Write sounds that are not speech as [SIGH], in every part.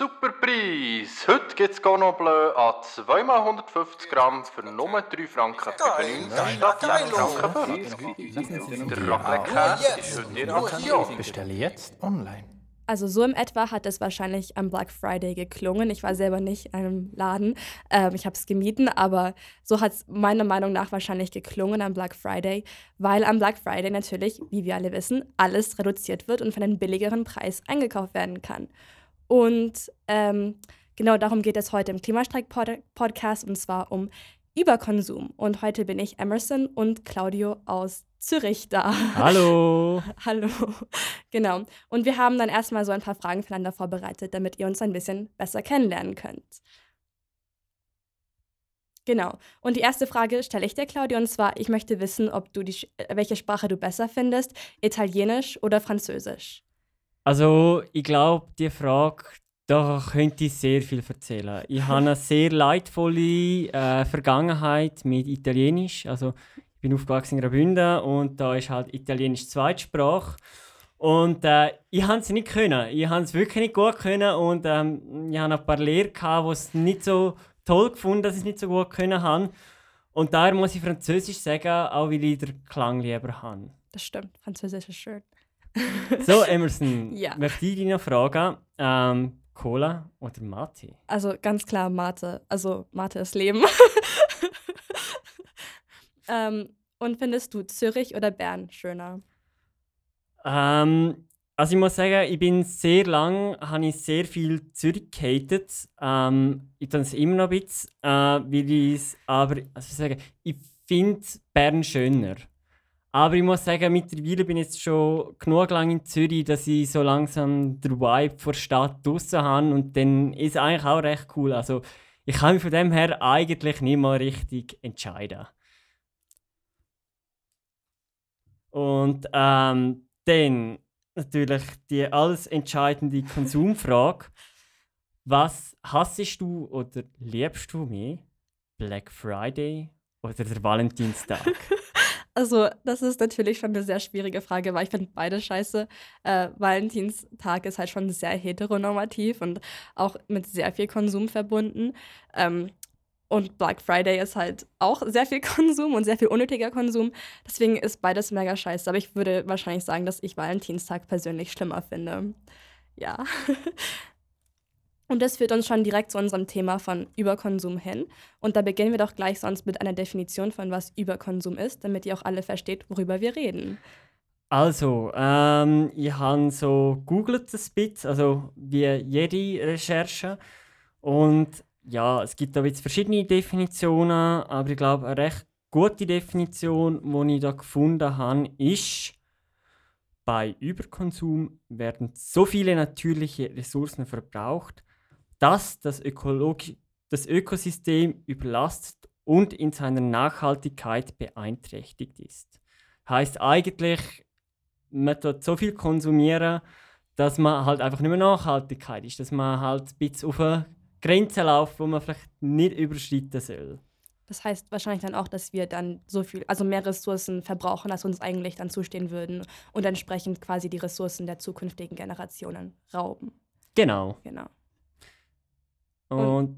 Superpreis! Heute gibt es Grenoble an 2x150 Gramm für nur 3 Franken 95 statt 6 Franken 50. Der Raclette-Käse ist heute in Aktion. Bestelle jetzt online. Also so im etwa hat es wahrscheinlich am Black Friday geklungen. Ich war selber nicht in einem Laden. Ähm, ich habe es gemieten, aber so hat es meiner Meinung nach wahrscheinlich geklungen am Black Friday, weil am Black Friday natürlich, wie wir alle wissen, alles reduziert wird und für einen billigeren Preis eingekauft werden kann. Und ähm, genau darum geht es heute im Klimastreik-Podcast und zwar um Überkonsum. Und heute bin ich Emerson und Claudio aus Zürich da. Hallo. [LAUGHS] Hallo. Genau. Und wir haben dann erstmal so ein paar Fragen füreinander vorbereitet, damit ihr uns ein bisschen besser kennenlernen könnt. Genau. Und die erste Frage stelle ich dir, Claudia, und zwar, ich möchte wissen, ob du die, welche Sprache du besser findest, Italienisch oder Französisch. Also, ich glaube, die Frage, da könnte ich sehr viel erzählen. Ich habe eine sehr leidvolle äh, Vergangenheit mit Italienisch. Also, ich bin aufgewachsen in Graubünden und da ist halt Italienisch Zweitsprache. Und äh, ich habe es nicht können. Ich habe es wirklich nicht gut können und ähm, ich hatte ein paar Lehrer, die es nicht so toll gefunden, dass ich es nicht so gut können habe. Und daher muss ich Französisch sagen, auch weil ich den Klang lieber habe. Das stimmt, Französisch ist schön. [LAUGHS] So, Emerson, Ja. möchte ich dich noch fragen, ähm, Cola oder Mate? Also ganz klar Mate. Also Mate ist Leben. [LAUGHS] ähm, und findest du Zürich oder Bern schöner? Ähm, also ich muss sagen, ich bin sehr lang, habe ich sehr viel Zürich gehatet. Ähm, ich tue es immer noch ein bisschen, äh, weil ich es, aber also ich sagen, ich finde Bern schöner. Aber ich muss sagen, mittlerweile bin ich jetzt schon genug lang in Zürich, dass ich so langsam den Vibe vor der Stadt draussen habe und dann ist es eigentlich auch recht cool. Also ich kann mich von dem her eigentlich nicht mal richtig entscheiden. Und ähm, dann natürlich die alles entscheidende Konsumfrage. Was hassest du oder liebst du mehr? Black Friday oder der Valentinstag? [LAUGHS] Also, das ist natürlich schon eine sehr schwierige Frage, weil ich finde beide scheiße. Äh, Valentinstag ist halt schon sehr heteronormativ und auch mit sehr viel Konsum verbunden. Ähm, und Black Friday ist halt auch sehr viel [LAUGHS] Konsum und sehr viel unnötiger Konsum. Deswegen ist beides mega scheiße. Aber ich würde wahrscheinlich sagen, dass ich Valentinstag persönlich schlimmer finde. Ja. [LAUGHS] Und das führt uns schon direkt zu unserem Thema von Überkonsum hin. Und da beginnen wir doch gleich sonst mit einer Definition von was Überkonsum ist, damit ihr auch alle versteht, worüber wir reden. Also, ähm, ich habe so googelt ein bisschen, also wie jede Recherche. Und ja, es gibt da jetzt verschiedene Definitionen, aber ich glaube, eine recht gute Definition, die ich da gefunden habe, ist, bei Überkonsum werden so viele natürliche Ressourcen verbraucht, dass das, Ökologi das Ökosystem überlastet und in seiner Nachhaltigkeit beeinträchtigt ist. Heißt eigentlich, man tut so viel konsumieren, dass man halt einfach nicht mehr Nachhaltigkeit ist, dass man halt ein bisschen auf eine Grenze läuft, wo man vielleicht nicht überschreiten soll. Das heißt wahrscheinlich dann auch, dass wir dann so viel, also mehr Ressourcen verbrauchen, als uns eigentlich dann zustehen würden und entsprechend quasi die Ressourcen der zukünftigen Generationen rauben. Genau. Genau. Und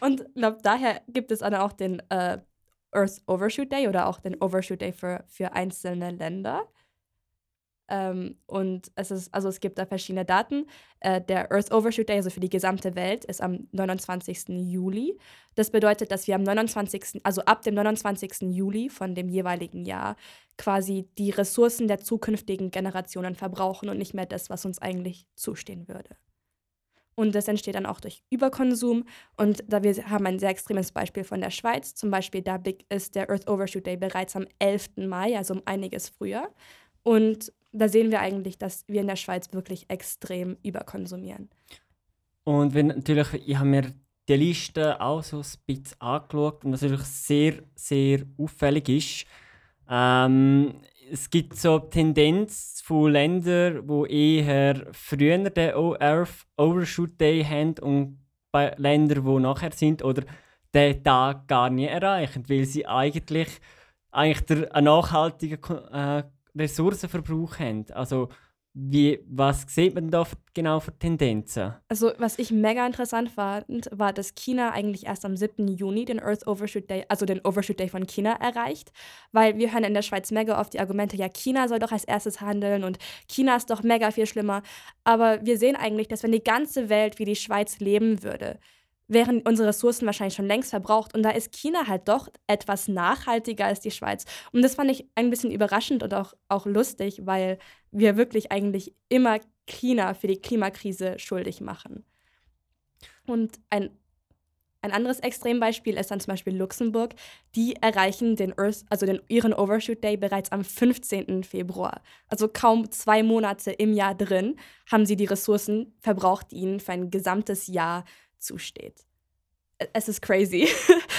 Und [LAUGHS] ich glaube, daher gibt es dann auch den äh, Earth Overshoot Day oder auch den Overshoot Day für, für einzelne Länder. Ähm, und es ist, also es gibt da verschiedene Daten. Äh, der Earth Overshoot Day, also für die gesamte Welt, ist am 29. Juli. Das bedeutet, dass wir am 29., also ab dem 29. Juli von dem jeweiligen Jahr quasi die Ressourcen der zukünftigen Generationen verbrauchen und nicht mehr das, was uns eigentlich zustehen würde. Und das entsteht dann auch durch Überkonsum. Und da wir haben ein sehr extremes Beispiel von der Schweiz. Zum Beispiel, da ist der Earth Overshoot Day bereits am 11. Mai, also um einiges früher. Und da sehen wir eigentlich, dass wir in der Schweiz wirklich extrem überkonsumieren. Und wenn natürlich, ich habe mir die Liste auch so ein bisschen angeschaut und was natürlich sehr, sehr auffällig ist. Ähm, es gibt so Tendenz von Ländern, die eher früher den Earth Overshoot Day haben und bei Ländern, die nachher sind oder den Tag gar nicht erreichen, weil sie eigentlich, eigentlich einen nachhaltigen äh, Ressourcenverbrauch haben. Also wie, was sieht man da genau für Tendenzen? Also, was ich mega interessant fand, war, dass China eigentlich erst am 7. Juni den Earth Overshoot Day, also den Overshoot Day von China erreicht. Weil wir hören in der Schweiz mega oft die Argumente, ja, China soll doch als erstes handeln und China ist doch mega viel schlimmer. Aber wir sehen eigentlich, dass wenn die ganze Welt wie die Schweiz leben würde, wären unsere Ressourcen wahrscheinlich schon längst verbraucht. Und da ist China halt doch etwas nachhaltiger als die Schweiz. Und das fand ich ein bisschen überraschend und auch, auch lustig, weil wir wirklich eigentlich immer China für die Klimakrise schuldig machen. Und ein, ein anderes Extrembeispiel ist dann zum Beispiel Luxemburg. Die erreichen den Earth, also den, ihren Overshoot Day bereits am 15. Februar. Also kaum zwei Monate im Jahr drin haben sie die Ressourcen verbraucht, die ihnen für ein gesamtes Jahr zusteht. Es ist crazy. [LAUGHS]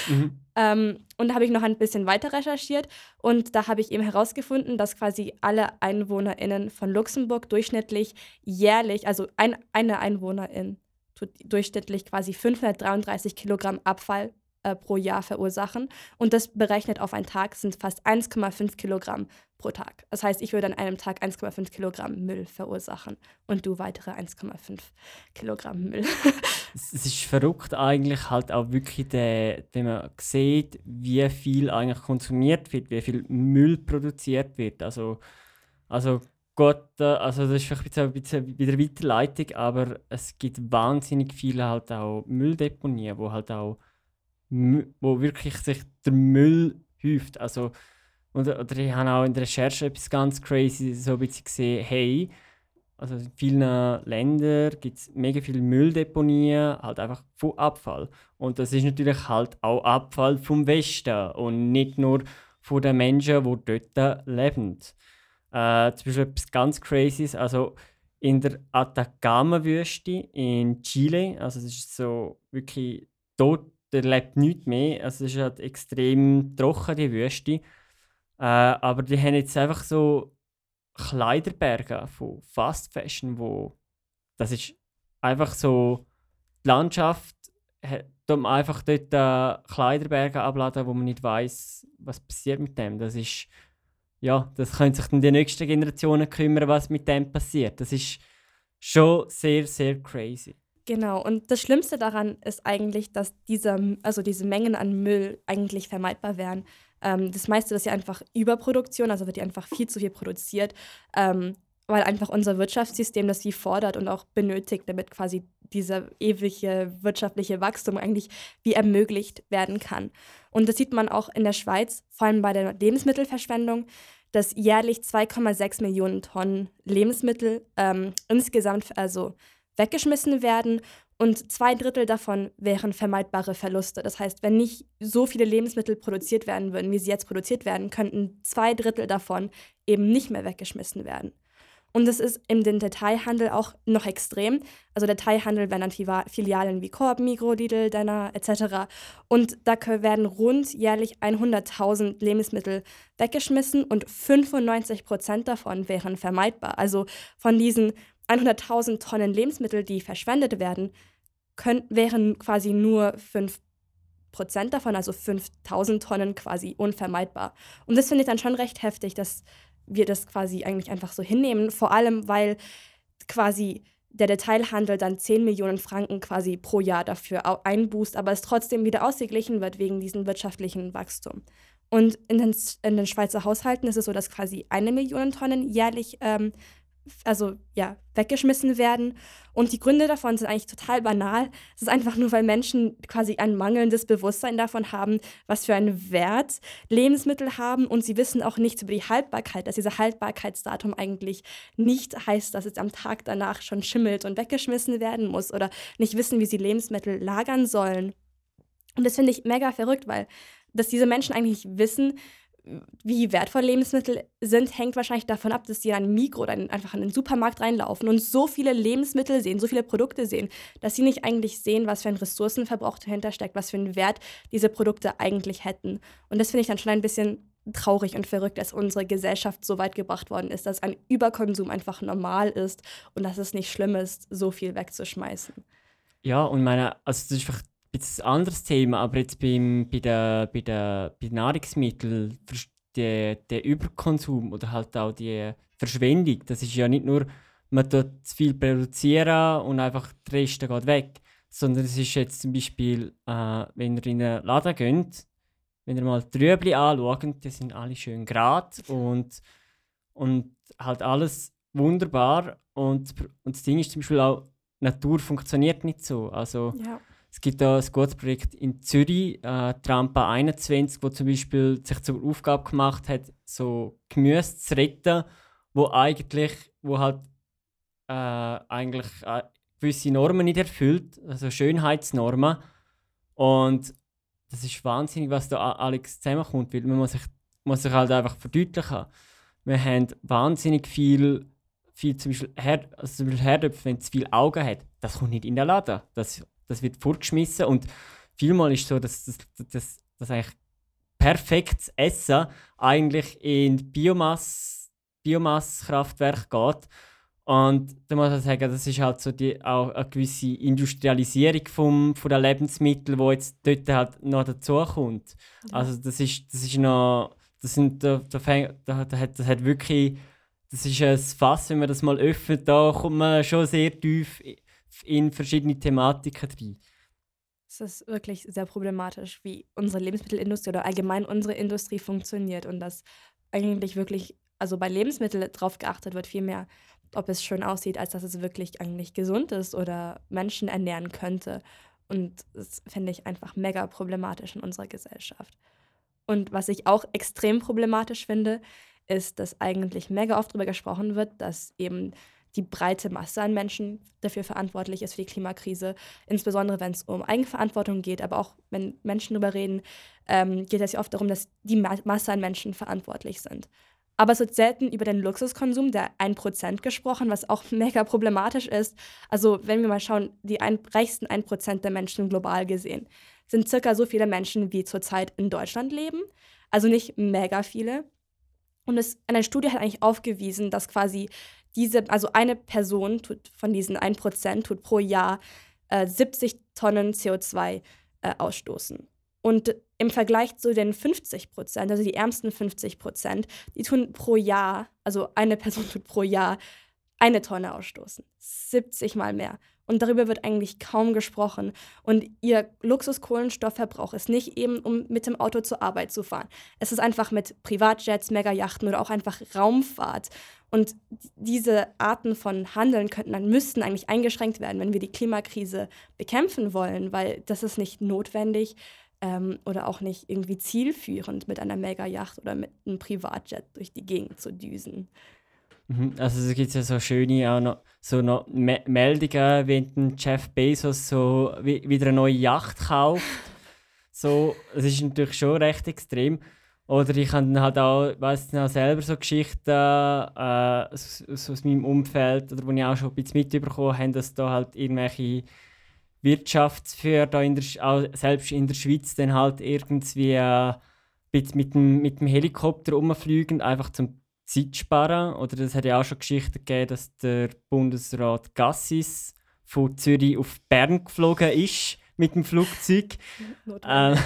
Mhm. ähm, und da habe ich noch ein bisschen weiter recherchiert und da habe ich eben herausgefunden, dass quasi alle EinwohnerInnen von Luxemburg durchschnittlich jährlich, also ein, eine Einwohnerin tut durchschnittlich quasi 533 Kilogramm Abfall äh, pro Jahr verursachen. Und das berechnet auf einen Tag sind fast 1,5 Kilogramm pro Tag. Das heißt, ich würde an einem Tag 1,5 Kilogramm Müll verursachen und du weitere 1,5 Kilogramm Müll. [LAUGHS] es ist verrückt eigentlich halt auch wirklich, der, wenn man sieht, wie viel eigentlich konsumiert wird, wie viel Müll produziert wird. Also, also Gott, äh, also das ist vielleicht ein bisschen wieder Weiterleitung, aber es gibt wahnsinnig viele halt auch Mülldeponien, wo halt auch wo wirklich sich der Müll häuft. Also, oder, oder ich habe auch in der Recherche etwas ganz crazy so ein bisschen gesehen, hey, also in vielen Ländern gibt es mega viele Mülldeponien, halt einfach von Abfall. Und das ist natürlich halt auch Abfall vom Westen und nicht nur von den Menschen, die dort leben. Äh, zum Beispiel etwas ganz Crazyes, also in der Atacama-Wüste in Chile, also das ist so wirklich dort der lebt nichts mehr. Also es ist halt extrem trocken, die Wüste. Äh, aber die haben jetzt einfach so Kleiderberge von Fast Fashion, wo das ist einfach so die Landschaft um einfach dort äh, Kleiderberge abladen, wo man nicht weiß, was passiert mit dem. Das ist ja, das können sich dann die nächsten Generationen kümmern, was mit dem passiert. Das ist schon sehr, sehr crazy. Genau, und das Schlimmste daran ist eigentlich, dass diese, also diese Mengen an Müll eigentlich vermeidbar wären. Ähm, das meiste ist ja einfach Überproduktion, also wird ja einfach viel zu viel produziert, ähm, weil einfach unser Wirtschaftssystem das wie fordert und auch benötigt, damit quasi dieser ewige wirtschaftliche Wachstum eigentlich wie ermöglicht werden kann. Und das sieht man auch in der Schweiz, vor allem bei der Lebensmittelverschwendung dass jährlich 2,6 Millionen Tonnen Lebensmittel ähm, insgesamt, also weggeschmissen werden und zwei Drittel davon wären vermeidbare Verluste. Das heißt, wenn nicht so viele Lebensmittel produziert werden würden, wie sie jetzt produziert werden, könnten zwei Drittel davon eben nicht mehr weggeschmissen werden. Und das ist im Detailhandel auch noch extrem. Also Detailhandel werden dann Filialen wie Coop, Migro, Lidl, Denner etc. Und da werden rund jährlich 100.000 Lebensmittel weggeschmissen und 95 Prozent davon wären vermeidbar. Also von diesen 100.000 Tonnen Lebensmittel, die verschwendet werden, können, wären quasi nur 5 Prozent davon, also 5000 Tonnen quasi unvermeidbar. Und das finde ich dann schon recht heftig, dass wir das quasi eigentlich einfach so hinnehmen, vor allem weil quasi der Detailhandel dann 10 Millionen Franken quasi pro Jahr dafür einbußt, aber es trotzdem wieder ausgeglichen wird wegen diesem wirtschaftlichen Wachstum. Und in den, in den Schweizer Haushalten ist es so, dass quasi eine Million Tonnen jährlich ähm, also ja, weggeschmissen werden. Und die Gründe davon sind eigentlich total banal. Es ist einfach nur, weil Menschen quasi ein mangelndes Bewusstsein davon haben, was für einen Wert Lebensmittel haben. Und sie wissen auch nichts über die Haltbarkeit, dass dieser Haltbarkeitsdatum eigentlich nicht heißt, dass es am Tag danach schon schimmelt und weggeschmissen werden muss oder nicht wissen, wie sie Lebensmittel lagern sollen. Und das finde ich mega verrückt, weil dass diese Menschen eigentlich wissen, wie wertvoll Lebensmittel sind, hängt wahrscheinlich davon ab, dass sie in ein Mikro oder einfach in den Supermarkt reinlaufen und so viele Lebensmittel sehen, so viele Produkte sehen, dass sie nicht eigentlich sehen, was für ein Ressourcenverbrauch dahinter steckt, was für einen Wert diese Produkte eigentlich hätten. Und das finde ich dann schon ein bisschen traurig und verrückt, dass unsere Gesellschaft so weit gebracht worden ist, dass ein Überkonsum einfach normal ist und dass es nicht schlimm ist, so viel wegzuschmeißen. Ja, und meine, also das ist einfach bisschen ein anderes Thema, aber jetzt beim, bei, der, bei, der, bei Nahrungsmitteln, der, der Überkonsum oder halt auch die Verschwendung, das ist ja nicht nur man tut zu viel produzieren und einfach der Rest geht weg. Sondern es ist jetzt zum Beispiel, äh, wenn ihr in einen Laden geht, wenn ihr mal die Rüebli anschaut, die sind alle schön gerade und, und halt alles wunderbar. Und, und das Ding ist zum Beispiel auch, Natur funktioniert nicht so. Also, Ja. Es gibt da ein gutes Projekt in Zürich, äh, Trampa 21, wo zum Beispiel sich zur Aufgabe gemacht hat, so Gemüse zu retten, wo eigentlich, wo halt äh, eigentlich äh, gewisse Normen nicht erfüllt, also Schönheitsnormen. Und das ist wahnsinnig, was da alles zusammenkommt, weil man muss sich, muss sich halt einfach verdeutlichen. Wir haben wahnsinnig viel, viel zum Beispiel, Her also zum Beispiel Herdöpfe, wenn es viele Augen hat, das kommt nicht in den Laden. Das, das wird fortgeschmissen und vielmal ist so, dass das, das, das eigentlich perfektes Essen eigentlich in Biomasse, Biomasskraftwerk geht. Und da muss man sagen, das ist halt so die, auch eine gewisse Industrialisierung vom, von den Lebensmitteln, die jetzt dort halt noch dazukommt. Also das ist, das ist noch, das sind, da, da, fäng- da, da hat, das hat wirklich, das ist ein Fass, wenn man das mal öffnet, da kommt man schon sehr tief in verschiedene Thematiken rein. Es ist wirklich sehr problematisch, wie unsere Lebensmittelindustrie oder allgemein unsere Industrie funktioniert und dass eigentlich wirklich, also bei Lebensmitteln drauf geachtet wird, viel mehr, ob es schön aussieht, als dass es wirklich eigentlich gesund ist oder Menschen ernähren könnte. Und das finde ich einfach mega problematisch in unserer Gesellschaft. Und was ich auch extrem problematisch finde, ist, dass eigentlich mega oft darüber gesprochen wird, dass eben die breite Masse an Menschen dafür verantwortlich ist für die Klimakrise insbesondere wenn es um Eigenverantwortung geht, aber auch wenn Menschen darüber reden, ähm, geht es ja oft darum, dass die Ma Masse an Menschen verantwortlich sind. Aber es wird selten über den Luxuskonsum der 1% gesprochen, was auch [LAUGHS] mega problematisch ist. Also wenn wir mal schauen, die ein, reichsten 1% der Menschen global gesehen sind circa so viele Menschen, wie zurzeit in Deutschland leben. Also nicht mega viele. Und es, eine Studie hat eigentlich aufgewiesen, dass quasi diese, also eine Person tut von diesen 1% tut pro Jahr äh, 70 Tonnen CO2 äh, ausstoßen. Und im Vergleich zu den 50 Prozent, also die ärmsten 50 Prozent, die tun pro Jahr, also eine Person [LAUGHS] tut pro Jahr eine Tonne ausstoßen. 70 mal mehr. Und darüber wird eigentlich kaum gesprochen. Und ihr Luxuskohlenstoffverbrauch ist nicht eben, um mit dem Auto zur Arbeit zu fahren. Es ist einfach mit Privatjets, Megayachten oder auch einfach Raumfahrt. Und diese Arten von Handeln könnten dann müssten eigentlich eingeschränkt werden, wenn wir die Klimakrise bekämpfen wollen, weil das ist nicht notwendig ähm, oder auch nicht irgendwie zielführend, mit einer Megayacht oder mit einem Privatjet durch die Gegend zu düsen. Mhm, Also es gibt ja so schöne auch noch, so noch Me Meldungen, wenn Jeff Bezos so wi wieder eine neue Yacht kauft. [LAUGHS] So, das ist natürlich schon recht extrem. Oder ich habe dann halt auch, weiss noch selber so Geschichten äh, aus, aus meinem Umfeld, oder wo ich auch schon ein bisschen mitbekommen habe, dass da halt irgendwelche Wirtschaftsführer da in der, auch selbst in der Schweiz dann halt irgendwie äh, bisschen mit dem, mit dem Helikopter rumfliegen, einfach zum Zeit sparen. Oder es hat ja auch schon Geschichten gegeben, dass der Bundesrat Gassis von Zürich auf Bern geflogen ist mit dem Flugzeug. Ähm,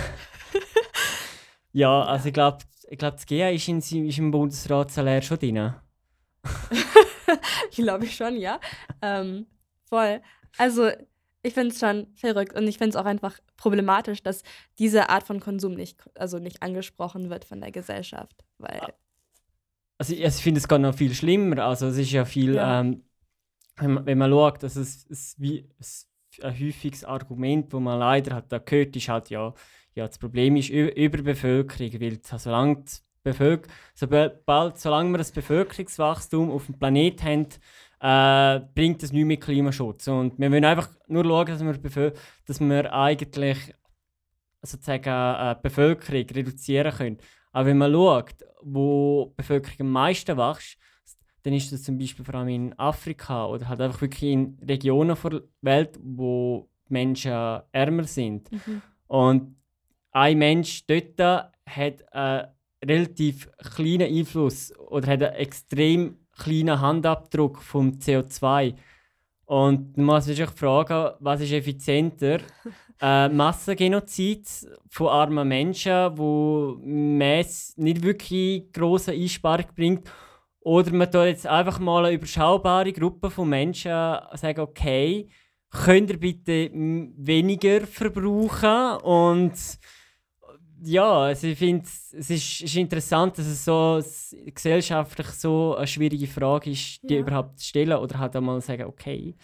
[LAUGHS] ja, also ich glaube, ich glaub, das GA ist, in, ist im Bundesratssalär schon drin. [LAUGHS] ich glaube schon, ja. Ähm, voll. Also, ich finde es schon verrückt und ich finde es auch einfach problematisch, dass diese Art von Konsum nicht, also nicht angesprochen wird von der Gesellschaft. Weil, Also ich, also ich finde es gar noch viel schlimmer. Also es ist ja viel, Ja. ähm, wenn, man, wenn man schaut, dass es, es wie es, ein häufiges Argument, wo man leider hat da gehört, ist halt ja, ja das Problem ist Ü Überbevölkerung, weil so- solange Bevölker sobald, solange wir das Bevölkerungswachstum auf dem Planet haben, äh, bringt das nichts mit Klimaschutz. Und wir wollen einfach nur schauen, dass wir, bevö- dass wir eigentlich sozusagen äh, die Bevölkerung reduzieren können. Aber wenn man schaut, wo die Bevölkerung am meisten wächst, dann ist das zum Beispiel vor allem in Afrika oder halt einfach wirklich in Regionen der Welt, wo Menschen ärmer sind. Und ein Mensch dort hat einen relativ kleinen Einfluss oder hat einen extrem kleinen Handabdruck vom CO2. Und man muss sich fragen, was ist effizienter? [LAUGHS] äh, Massengenozid von armen Menschen, wo Mess nicht wirklich große Einsparung bringt, Oder man tut jetzt einfach mal eine überschaubare Gruppe von Menschen sagen, okay, könnt ihr bitte weniger verbrauchen und ja, also ich finde es ist, ist interessant, dass es so gesellschaftlich so eine schwierige Frage ist, die ja. überhaupt zu stellen oder halt einmal sagen, okay,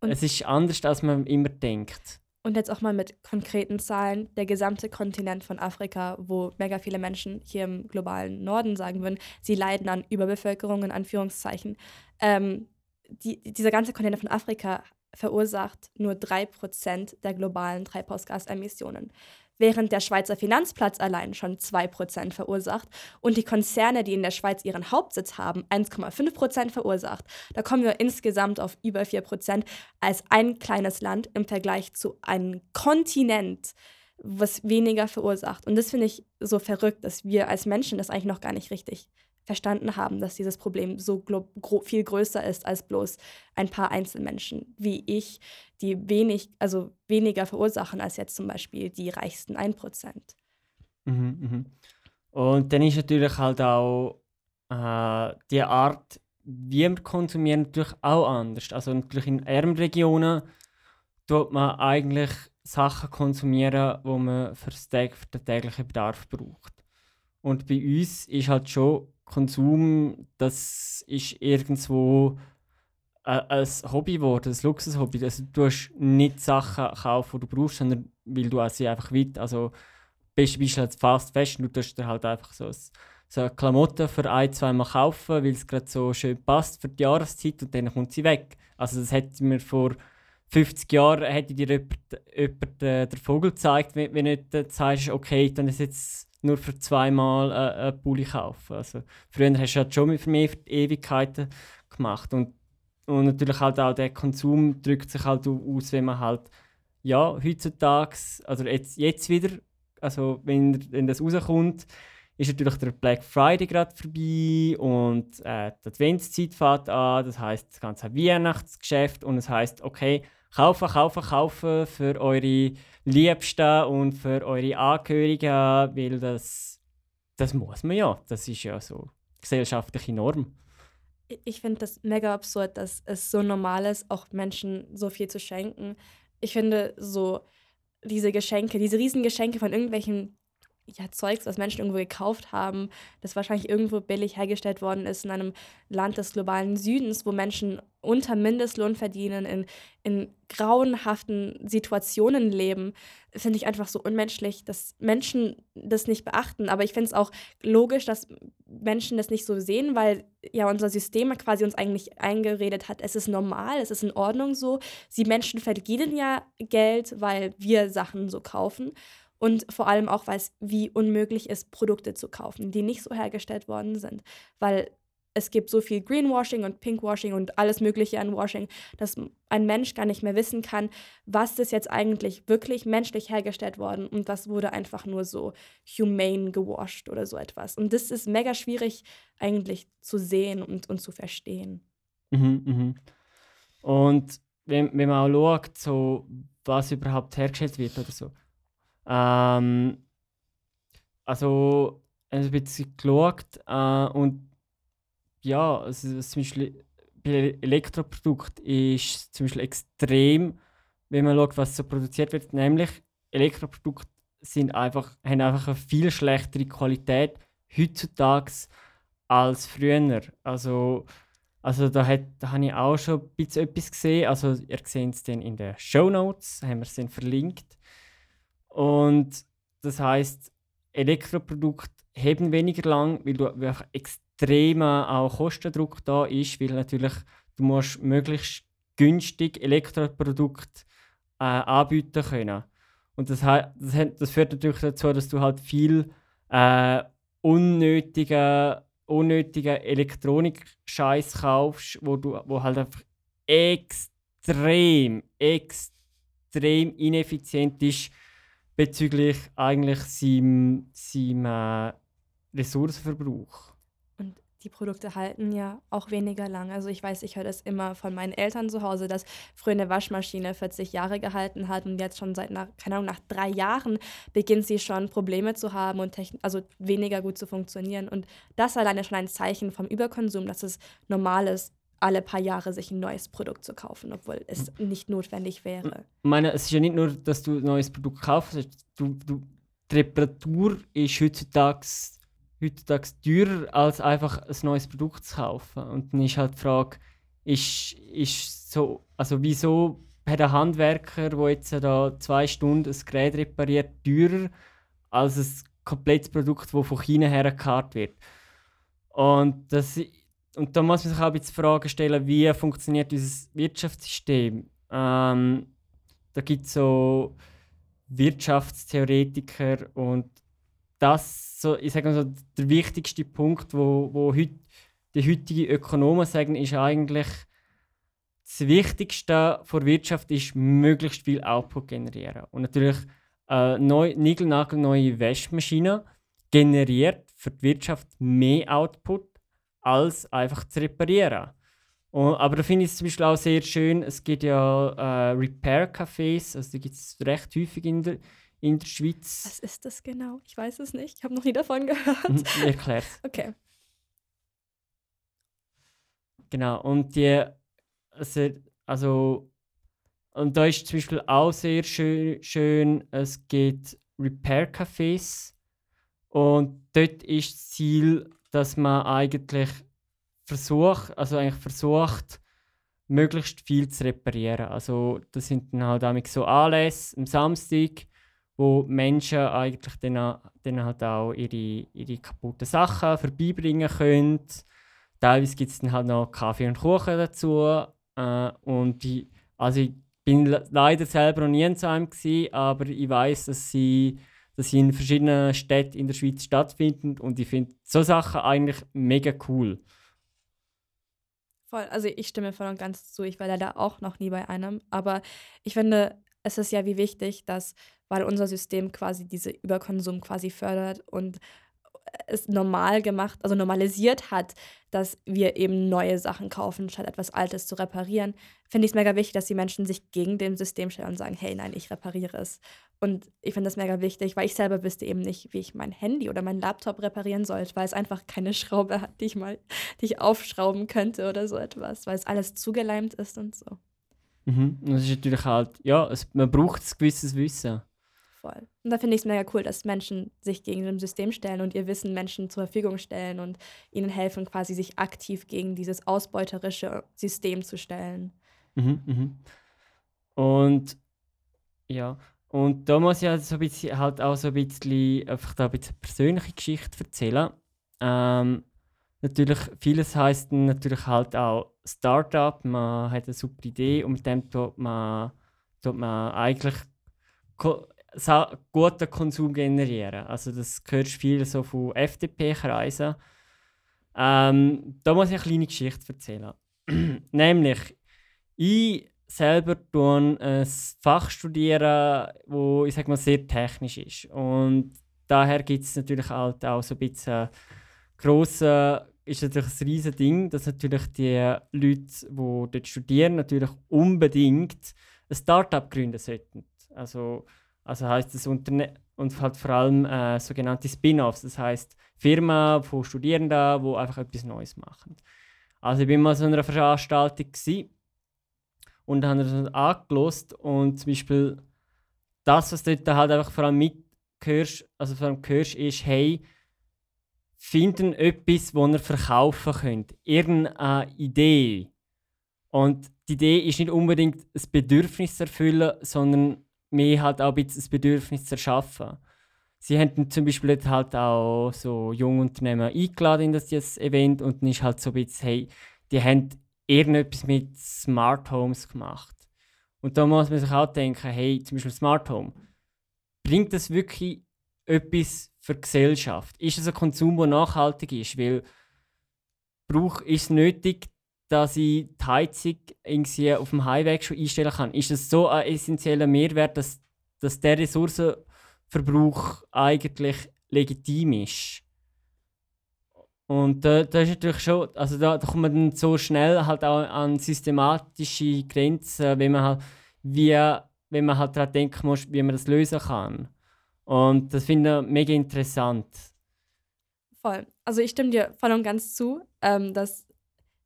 und es ist anders, als man immer denkt. Und jetzt auch mal mit konkreten Zahlen, der gesamte Kontinent von Afrika, wo mega viele Menschen hier im globalen Norden sagen würden, sie leiden an Überbevölkerung in Anführungszeichen. Ähm, die, dieser ganze Kontinent von Afrika verursacht nur 3% der globalen Treibhausgasemissionen während der Schweizer Finanzplatz allein schon 2% verursacht und die Konzerne, die in der Schweiz ihren Hauptsitz haben, 1,5% verursacht. Da kommen wir insgesamt auf über 4% als ein kleines Land im Vergleich zu einem Kontinent, was weniger verursacht. Und das finde ich so verrückt, dass wir als Menschen das eigentlich noch gar nicht richtig verstanden haben, dass dieses Problem so viel größer ist als bloß ein paar Einzelmenschen wie ich, die wenig, also weniger verursachen als jetzt zum Beispiel die reichsten 1%. Mhm, mhm. Und dann ist natürlich halt auch äh, die Art, wie wir konsumieren, natürlich auch anders. Also natürlich in ärmeren Regionen tut man eigentlich Sachen konsumieren, die man für den täglichen Bedarf braucht. Und bei uns ist halt schon Konsum, das ist irgendwo äh, ein Hobby geworden, ein Luxushobby. Also, du hast nicht Sachen kaufen, die du brauchst, sondern weil du sie einfach weit. Also, bist du als Fast Fashion, du tust dir halt einfach so, ein, so eine Klamotte für ein, zwei Mal kaufen, weil es gerade so schön passt für die Jahreszeit und dann kommt sie weg. Also, das hätte mir vor 50 Jahren hätte dir jemand, jemand äh, den Vogel gezeigt, wenn, wenn du nicht sagst, okay, dann ist jetzt nur für zweimal äh, einen Pulli kaufen. Also, früher hast du halt schon für mehr Ewigkeiten gemacht. Und, und natürlich halt auch der Konsum drückt sich halt aus, wenn man halt, ja, heutzutage, also jetzt, jetzt wieder, also wenn, wenn das rauskommt, ist natürlich der Black Friday gerade vorbei und äh, die Adventszeit fährt an, das heißt das ganze Weihnachtsgeschäft und es heißt okay, kaufen, kaufen, kaufen für eure Liebsten und für eure Angehörigen, weil das, das muss man ja. Das ist ja so gesellschaftliche Norm. Ich finde das mega absurd, dass es so normal ist, auch Menschen so viel zu schenken. Ich finde so diese Geschenke, diese riesen Geschenke von irgendwelchen ja, Zeugs, was Menschen irgendwo gekauft haben, das wahrscheinlich irgendwo billig hergestellt worden ist in einem Land des globalen Südens, wo Menschen unter Mindestlohn verdienen, in, in grauenhaften Situationen leben, finde ich einfach so unmenschlich, dass Menschen das nicht beachten. Aber ich finde es auch logisch, dass Menschen das nicht so sehen, weil ja unser System quasi uns eigentlich eingeredet hat, es ist normal, es ist in Ordnung so. Sie Menschen verdienen ja Geld, weil wir Sachen so kaufen. Und vor allem auch, weil es wie unmöglich ist, Produkte zu kaufen, die nicht so hergestellt worden sind. Weil es gibt so viel Greenwashing und Pinkwashing und alles Mögliche an Washing, dass ein Mensch gar nicht mehr wissen kann, was ist jetzt eigentlich wirklich menschlich hergestellt worden und was wurde einfach nur so humane gewasht oder so etwas. Und das ist mega schwierig eigentlich zu sehen und, und zu verstehen. Mhm, mhm. Und wenn, wenn man auch schaut, so, was überhaupt hergestellt wird oder so, ähm, also, ein bisschen geschaut äh, und ja, also, zum Beispiel bei Elektroprodukten ist zum Beispiel extrem, wenn man schaut, was so produziert wird, nämlich Elektroprodukte sind einfach, haben einfach eine viel schlechtere Qualität heutzutage als früher. Also, also da, hat, da habe ich auch schon ein bisschen etwas gesehen. Also ihr seht es dann in den Show Notes, haben wir es dann verlinkt. Und das heißt, Elektroprodukte haben weniger lang, weil du einfach extremer auch Kostendruck da ist, weil natürlich du musst möglichst günstig Elektroprodukte äh, anbieten können. Und das, das, das, führt natürlich dazu, dass du halt viel äh, unnötige, unnötige Elektronik-Scheiß kaufst, wo, du, wo halt einfach extrem, extrem ineffizient ist bezüglich eigentlich seinem, seinem äh, Ressourcenverbrauch. Und die Produkte halten ja auch weniger lang. Also ich weiß, ich höre das immer von meinen Eltern zu Hause, dass früher eine Waschmaschine 40 Jahre gehalten hat und jetzt schon seit, nach, keine Ahnung, nach drei Jahren beginnt sie schon Probleme zu haben und also weniger gut zu funktionieren. Und das alleine schon ein Zeichen vom Überkonsum, dass es normal ist, alle paar Jahre sich ein neues Produkt zu kaufen, obwohl es nicht notwendig wäre. Meine, es ist ja nicht nur, dass du ein neues Produkt kaufst, du, du, die Reparatur ist heutzutage heutzutage teurer, als einfach ein neues Produkt zu kaufen. Und dann ist halt die Frage, ist, ist so, also wieso hat ein Handwerker, der jetzt da zwei Stunden ein Gerät repariert, teurer als ein komplettes Produkt, das von China her gekarrt wird. Und, das, und da muss man sich auch die Frage stellen, wie funktioniert unser Wirtschaftssystem. Ähm, da gibt es so Wirtschaftstheoretiker und das so, ich sage mal so, der wichtigste Punkt, wo, wo heut, die heutigen Ökonomen sagen, ist eigentlich, das Wichtigste für Wirtschaft ist, möglichst viel Output generieren. Und natürlich eine neu, niegelnagelneue Waschmaschine generiert für die Wirtschaft mehr Output, als einfach zu reparieren. Und, aber da finde ich es zum Beispiel auch sehr schön, es gibt ja äh, Repair-Cafés, also die gibt es recht häufig in der, in der Schweiz. Was ist das genau? Ich weiß es nicht. Ich habe noch nie davon gehört. Mhm, Erklärt. [LAUGHS] okay. Genau. Und die, also, also, und da ist zum Beispiel auch sehr schön, schön es gibt Repair-Cafés. Und dort ist das Ziel, dass man eigentlich versucht, also eigentlich versucht, möglichst viel zu reparieren. Also das sind dann halt so Anlässe am Samstag, wo Menschen eigentlich dann, dann halt auch ihre, ihre kaputten Sachen vorbeibringen können. Teilweise gibt es dann halt noch Kaffee und Kuchen dazu. Äh, und die, also ich bin leider selber noch nie in so einem gewesen, aber ich weiß, dass sie, dass sie in verschiedenen Städten in der Schweiz stattfinden und ich finde so Sachen eigentlich mega cool. Voll, also ich stimme voll und ganz zu. Ich war leider auch noch nie bei einem, aber ich finde, es ist ja wie wichtig, dass weil unser System quasi diese Überkonsum quasi fördert und es normal gemacht, also normalisiert hat, dass wir eben neue Sachen kaufen, statt etwas Altes zu reparieren, finde ich es mega wichtig, dass die Menschen sich gegen dem System stellen und sagen, hey, nein, ich repariere es. Und ich finde das mega wichtig, weil ich selber wüsste eben nicht, wie ich mein Handy oder meinen Laptop reparieren sollte, weil es einfach keine Schraube hat, die ich mal, die ich aufschrauben könnte oder so etwas, weil es alles zugeleimt ist und so. Mhm. Das ist natürlich halt, ja, es, man braucht ein gewisses Wissen. Voll. Und da finde ich es mega cool, dass Menschen sich gegen das System stellen und ihr Wissen Menschen zur Verfügung stellen und ihnen helfen, quasi sich aktiv gegen dieses ausbeuterische System zu stellen. Mhm, mhm. Und ja, und da muss ich halt, so ein bisschen, halt auch so ein bisschen, einfach da ein bisschen persönliche Geschichte erzählen. Ähm, natürlich, vieles heisst natürlich halt auch Startup, man hat eine super Idee und mit dem tut man, tut man eigentlich guten Konsum generieren. Also das hörst viel so von FDP-Kreisen. Ähm, da muss ich eine kleine Geschichte erzählen. [CLEARS THROAT] Nämlich, ich selber tue ein Fach studieren, wo ich sag mal sehr technisch ist. Und daher gibt es natürlich halt auch so ein bisschen grosse, ist natürlich ein riesiges Ding, dass natürlich die Leute, die dort studieren, natürlich unbedingt ein Startup gründen sollten. Also also heißt das Unternehmen und halt vor allem äh, sogenannte Spin-offs, das heißt Firmen von Studierenden, die einfach etwas Neues machen. Also ich bin mal so einer Veranstaltung und habe das angelost und zum Beispiel das, was du dort halt einfach vor allem mithörst, also vor allem hörst, ist, hey, finden etwas, das ihr verkaufen könnt. Irgendeine Idee. Und die Idee ist nicht unbedingt ein Bedürfnis zu erfüllen, sondern mir halt auch ein bisschen das Bedürfnis zu erschaffen. Sie haben zum Beispiel halt auch so junge Unternehmen eingeladen in das Event und dann ist halt so ein bisschen, hey, die haben irgendetwas mit Smart Homes gemacht. Und da muss man sich auch denken, hey, zum Beispiel Smart Home, bringt das wirklich etwas für die Gesellschaft? Ist es ein Konsum, der nachhaltig ist? Weil brauch, ist es nötig, dass ich die Heizung irgendwie auf dem Highway schon einstellen kann. Ist es so ein essentieller Mehrwert, dass, dass der Ressourcenverbrauch eigentlich legitim ist? Und da, da ist natürlich schon, also da, da kommt man dann so schnell halt auch an systematische Grenzen, wenn man halt, wie, wenn man halt daran denken muss, wie man das lösen kann. Und das finde ich mega interessant. Voll. Also ich stimme dir voll und ganz zu, ähm, dass,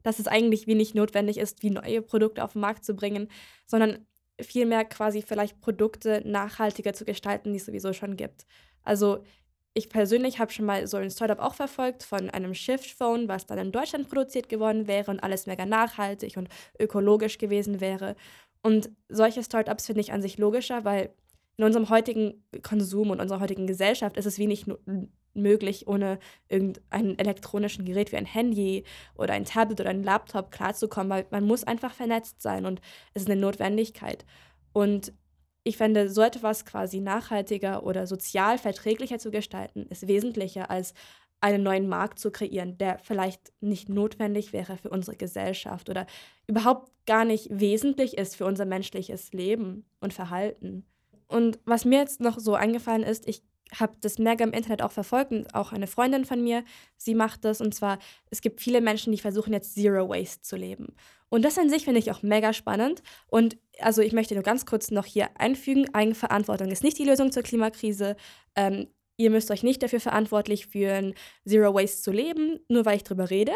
dass es eigentlich wenig notwendig ist, wie neue Produkte auf den Markt zu bringen, sondern vielmehr quasi vielleicht Produkte nachhaltiger zu gestalten, die es sowieso schon gibt. Also ich persönlich habe schon mal so ein Startup auch verfolgt von einem Shift Phone, was dann in Deutschland produziert geworden wäre und alles mega nachhaltig und ökologisch gewesen wäre. Und solche Startups finde ich an sich logischer, weil in unserem heutigen Konsum und unserer heutigen Gesellschaft ist es wenig möglich, ohne irgendein elektronischen Gerät wie ein Handy oder ein Tablet oder ein Laptop klarzukommen, weil man muss einfach vernetzt sein und es ist eine Notwendigkeit. Und ich fände, so etwas quasi nachhaltiger oder sozial verträglicher zu gestalten, ist wesentlicher als einen neuen Markt zu kreieren, der vielleicht nicht notwendig wäre für unsere Gesellschaft oder überhaupt gar nicht wesentlich ist für unser menschliches Leben und Verhalten. Und was mir jetzt noch so eingefallen ist, ich habe das mega im Internet auch verfolgt und auch eine Freundin von mir, sie macht das und zwar, es gibt viele Menschen, die versuchen jetzt Zero Waste zu leben. Und das an sich finde ich auch mega spannend und also ich möchte nur ganz kurz noch hier einfügen, Eigenverantwortung ist nicht die Lösung zur Klimakrise. Ähm, ihr müsst euch nicht dafür verantwortlich fühlen, Zero Waste zu leben, nur weil ich drüber rede.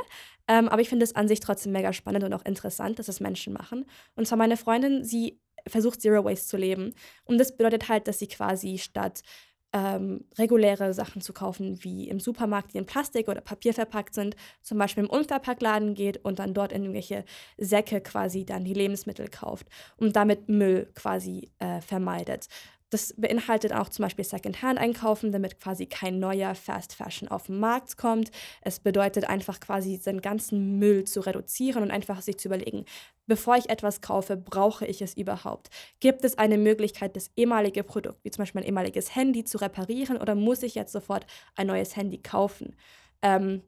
Ähm, aber ich finde es an sich trotzdem mega spannend und auch interessant, dass es Menschen machen. Und zwar meine Freundin, sie versucht Zero Waste zu leben. Und das bedeutet halt, dass sie quasi statt ähm, reguläre Sachen zu kaufen, wie im Supermarkt, die in Plastik oder Papier verpackt sind, zum Beispiel im Unverpacktladen geht und dann dort in irgendwelche Säcke quasi dann die Lebensmittel kauft und damit Müll quasi äh, vermeidet. Das beinhaltet auch zum Beispiel Secondhand-Einkaufen, damit quasi kein neuer Fast Fashion auf den Markt kommt. Es bedeutet einfach quasi den ganzen Müll zu reduzieren und einfach sich zu überlegen, bevor ich etwas kaufe, brauche ich es überhaupt? Gibt es eine Möglichkeit, das ehemalige Produkt, wie zum Beispiel mein ehemaliges Handy, zu reparieren oder muss ich jetzt sofort ein neues Handy kaufen? Ähm,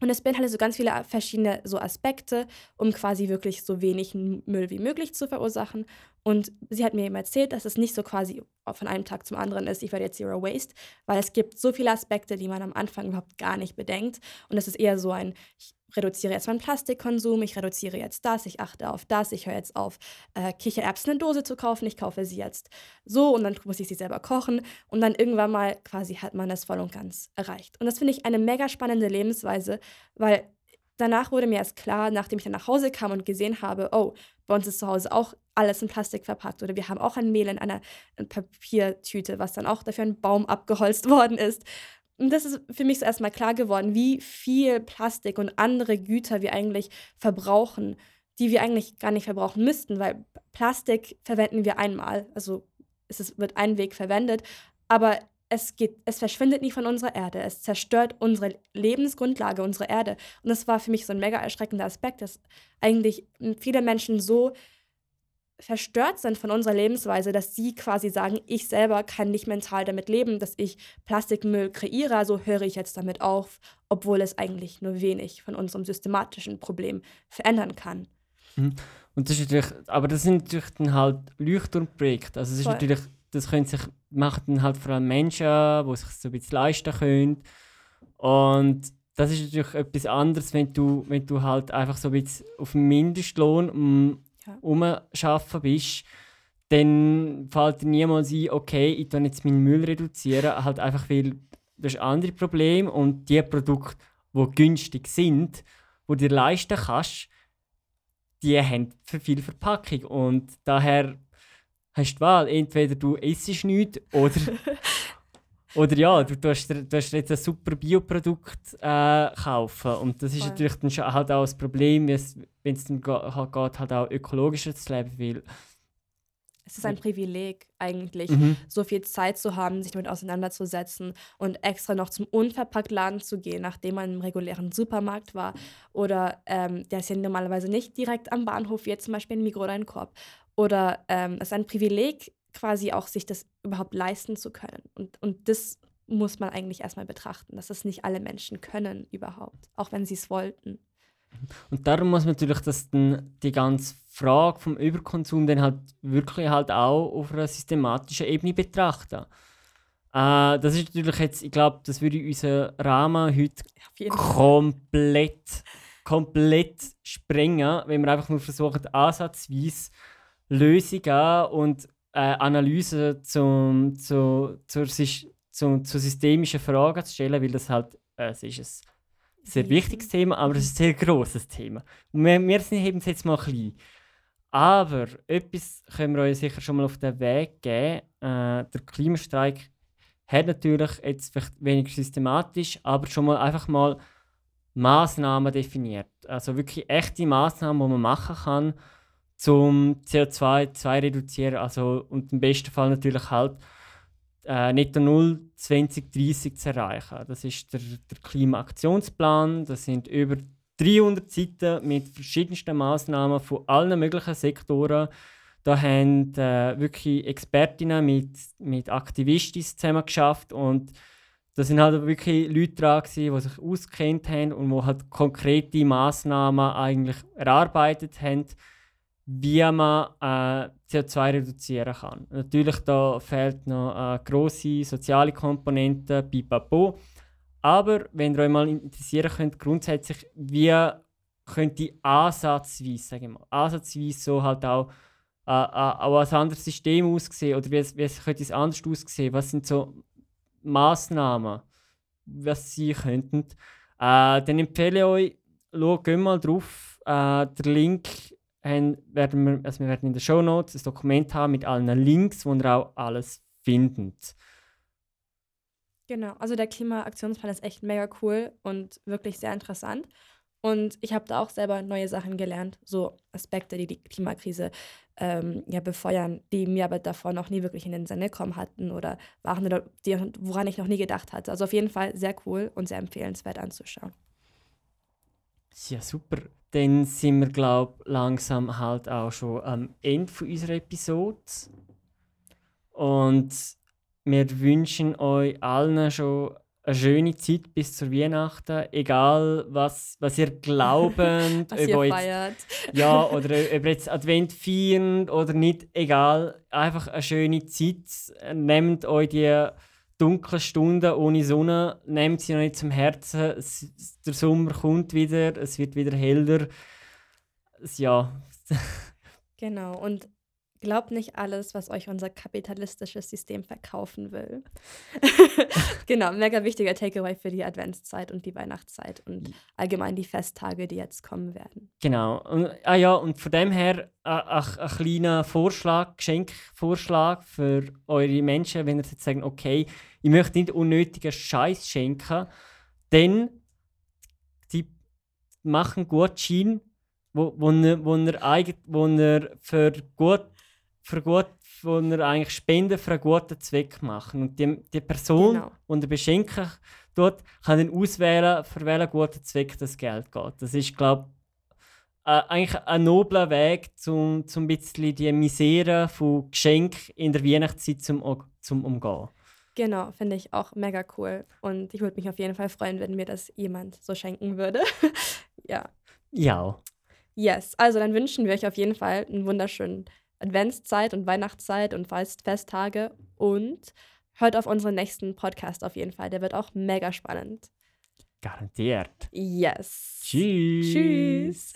und es beinhaltet so ganz viele verschiedene so Aspekte, um quasi wirklich so wenig Müll wie möglich zu verursachen. Und sie hat mir eben erzählt, dass es nicht so quasi von einem Tag zum anderen ist, ich werde jetzt Zero Waste, weil es gibt so viele Aspekte, die man am Anfang überhaupt gar nicht bedenkt. Und es ist eher so ein, ich reduziere jetzt meinen Plastikkonsum, ich reduziere jetzt das, ich achte auf das, ich höre jetzt auf, äh, Kichererbsen in Dose zu kaufen, ich kaufe sie jetzt so und dann muss ich sie selber kochen und dann irgendwann mal quasi hat man das voll und ganz erreicht. Und das finde ich eine mega spannende Lebensweise, weil danach wurde mir erst klar, nachdem ich dann nach Hause kam und gesehen habe, oh, bei uns ist zu Hause auch alles in Plastik verpackt oder wir haben auch ein Mehl in einer Papiertüte, was dann auch dafür ein Baum abgeholzt [LAUGHS] worden ist. Und das ist für mich so erstmal klar geworden, wie viel Plastik und andere Güter wir eigentlich verbrauchen, die wir eigentlich gar nicht verbrauchen müssten, weil Plastik verwenden wir einmal. Also es wird ein Weg verwendet, aber es, geht, es verschwindet nie von unserer Erde. Es zerstört unsere Lebensgrundlage, unsere Erde. Und das war für mich so ein mega erschreckender Aspekt, dass eigentlich viele Menschen so verstört sind von unserer Lebensweise, dass sie quasi sagen, ich selber kann nicht mental damit leben, dass ich Plastikmüll kreiere, also höre ich jetzt damit auf, obwohl es eigentlich nur wenig von unserem systematischen Problem verändern kann. Mhm. Und das ist natürlich, aber das sind natürlich dann halt Leuchtturmprojekte. Also es ist Voll. natürlich, das können sich machen dann halt vor allem Menschen, die sich so ein bisschen leisten können. Und das ist natürlich etwas anderes, wenn du, wenn du halt einfach so ein bisschen auf dem Mindestlohn ja. bist, dann fällt dir niemals ein, okay, ich kann jetzt meinen Müll reduzieren, halt einfach weil das ist ein anderes Problem und die Produkte, die günstig sind, die dir leisten kannst, die haben für viel Verpackung und daher hast du die Wahl, entweder du isst nichts oder, [LAUGHS] oder ja, du tust, du tust jetzt ein super Bioprodukt äh, kaufen und das ist Voll. natürlich dann halt auch das Problem, wenn es dann halt geht, halt auch ökologischer zu leben, weil es ist ein Privileg eigentlich, mhm. so viel Zeit zu haben, sich damit auseinanderzusetzen und extra noch zum Unverpacktladen zu gehen, nachdem man im regulären Supermarkt war. Oder ähm, der ist ja normalerweise nicht direkt am Bahnhof, wie jetzt zum Beispiel ein Mikro oder ein Korb. Oder ähm, es ist ein Privileg, quasi auch sich das überhaupt leisten zu können. Und, und das muss man eigentlich erstmal betrachten, dass das nicht alle Menschen können überhaupt, auch wenn sie es wollten. Und darum muss man natürlich das dann, die ganze Frage vom Überkonsum dann halt wirklich halt auch auf einer systematischen Ebene betrachten. Äh, das ist natürlich jetzt, ich glaube, das würde unseren Rahmen heute komplett, komplett sprengen, wenn wir einfach nur versuchen, ansatzweise Lösungen und äh, Analysen zum, zu, zur, zu, zu systemischen Fragen zu stellen, weil das halt äh, es ist ein sehr wichtiges Thema, aber es ist ein sehr grosses Thema. Und wir, wir heben es jetzt mal klein. Aber etwas können wir euch sicher schon mal auf den Weg geben. Äh, der Klimastreik hat natürlich jetzt vielleicht weniger systematisch, aber schon mal einfach mal Maßnahmen definiert. Also wirklich echte Maßnahmen, die man machen kann, um CO2 zu reduzieren. Also, und im besten Fall natürlich halt äh, Netto Null 2030 zu erreichen. Das ist der, der Klimaaktionsplan. Das sind über 300 Seiten mit verschiedensten Maßnahmen von allen möglichen Sektoren. Da haben äh, wirklich Expertinnen mit, mit Aktivisten zusammen geschafft und da sind halt wirklich Leute dran, gewesen, die sich auskennt haben und die halt konkrete Maßnahmen eigentlich erarbeitet haben, wie man äh, CO2 reduzieren kann. Natürlich da fehlt noch eine grosse soziale Komponente, pipapo. Aber wenn ihr euch mal interessieren könnt, grundsätzlich, wie könnte ansatzweise, sagen wir, ansatzweise so halt auch, äh, äh, auch ein anderes System aussehen oder wie, wie könnte es anders aussehen? Was sind so Massnahmen, was sie könnten? Äh, dann empfehle ich euch, schaut mal drauf. Äh, der Link haben, werden wir, also wir werden in den Show Notes ein Dokument haben mit allen Links, wo ihr auch alles findet. Genau, also der Klimaaktionsplan ist echt mega cool und wirklich sehr interessant. Und ich habe da auch selber neue Sachen gelernt, so Aspekte, die die Klimakrise ähm, ja, befeuern, die mir aber davor noch nie wirklich in den Sinn gekommen hatten oder waren, die, woran ich noch nie gedacht hatte. Also auf jeden Fall sehr cool und sehr empfehlenswert anzuschauen. Ja, super. Dann sind wir, glaube ich, langsam halt auch schon am Ende unserer Episode. Und wir wünschen euch allen schon eine schöne Zeit bis zur Weihnachten, egal was, was ihr glaubt, [LAUGHS] was ob ihr jetzt, feiert. ja, oder ob ihr jetzt Advent feiern oder nicht, egal, einfach eine schöne Zeit. Nehmt euch die dunklen Stunden ohne Sonne, nehmt sie noch nicht zum Herzen. Es, der Sommer kommt wieder, es wird wieder heller. Ja. genau, und Glaubt nicht alles, was euch unser kapitalistisches System verkaufen will. genau, mega wichtiger Takeaway für die Adventszeit und die Weihnachtszeit und allgemein die Festtage, die jetzt kommen werden. Genau. Und, ah ja, und von dem her äh, ein kleiner Vorschlag, Geschenkvorschlag für eure Menschen, wenn ihr jetzt sagen, okay, ich möchte nicht unnötigen Scheiß schenken, dann die machen Gutschein, wo, wo, ihr, wo, ihr, wo ihr für gut für gut, wo er eigentlich Spenden für einen guten Zweck machen. Und die, die Person, genau. die er beschenken tut, kann dann auswählen, für welchen guten Zweck das Geld geht. Das ist, glaube ich, äh, eigentlich ein nobler Weg, um zum bisschen die Misere von Geschenken in der Weihnachtszeit zum, zum umgehen. Genau, finde ich auch mega cool. Und ich würde mich auf jeden Fall freuen, wenn mir das jemand so schenken würde. [LAUGHS] ja. Ja. Yes, also dann wünschen wir euch auf jeden Fall einen wunderschönen Adventszeit und Weihnachtszeit und Fest Festtage und hört auf unseren nächsten Podcast auf jeden Fall. Der wird auch mega spannend. Garantiert. Yes. Tschüss. Tschüss.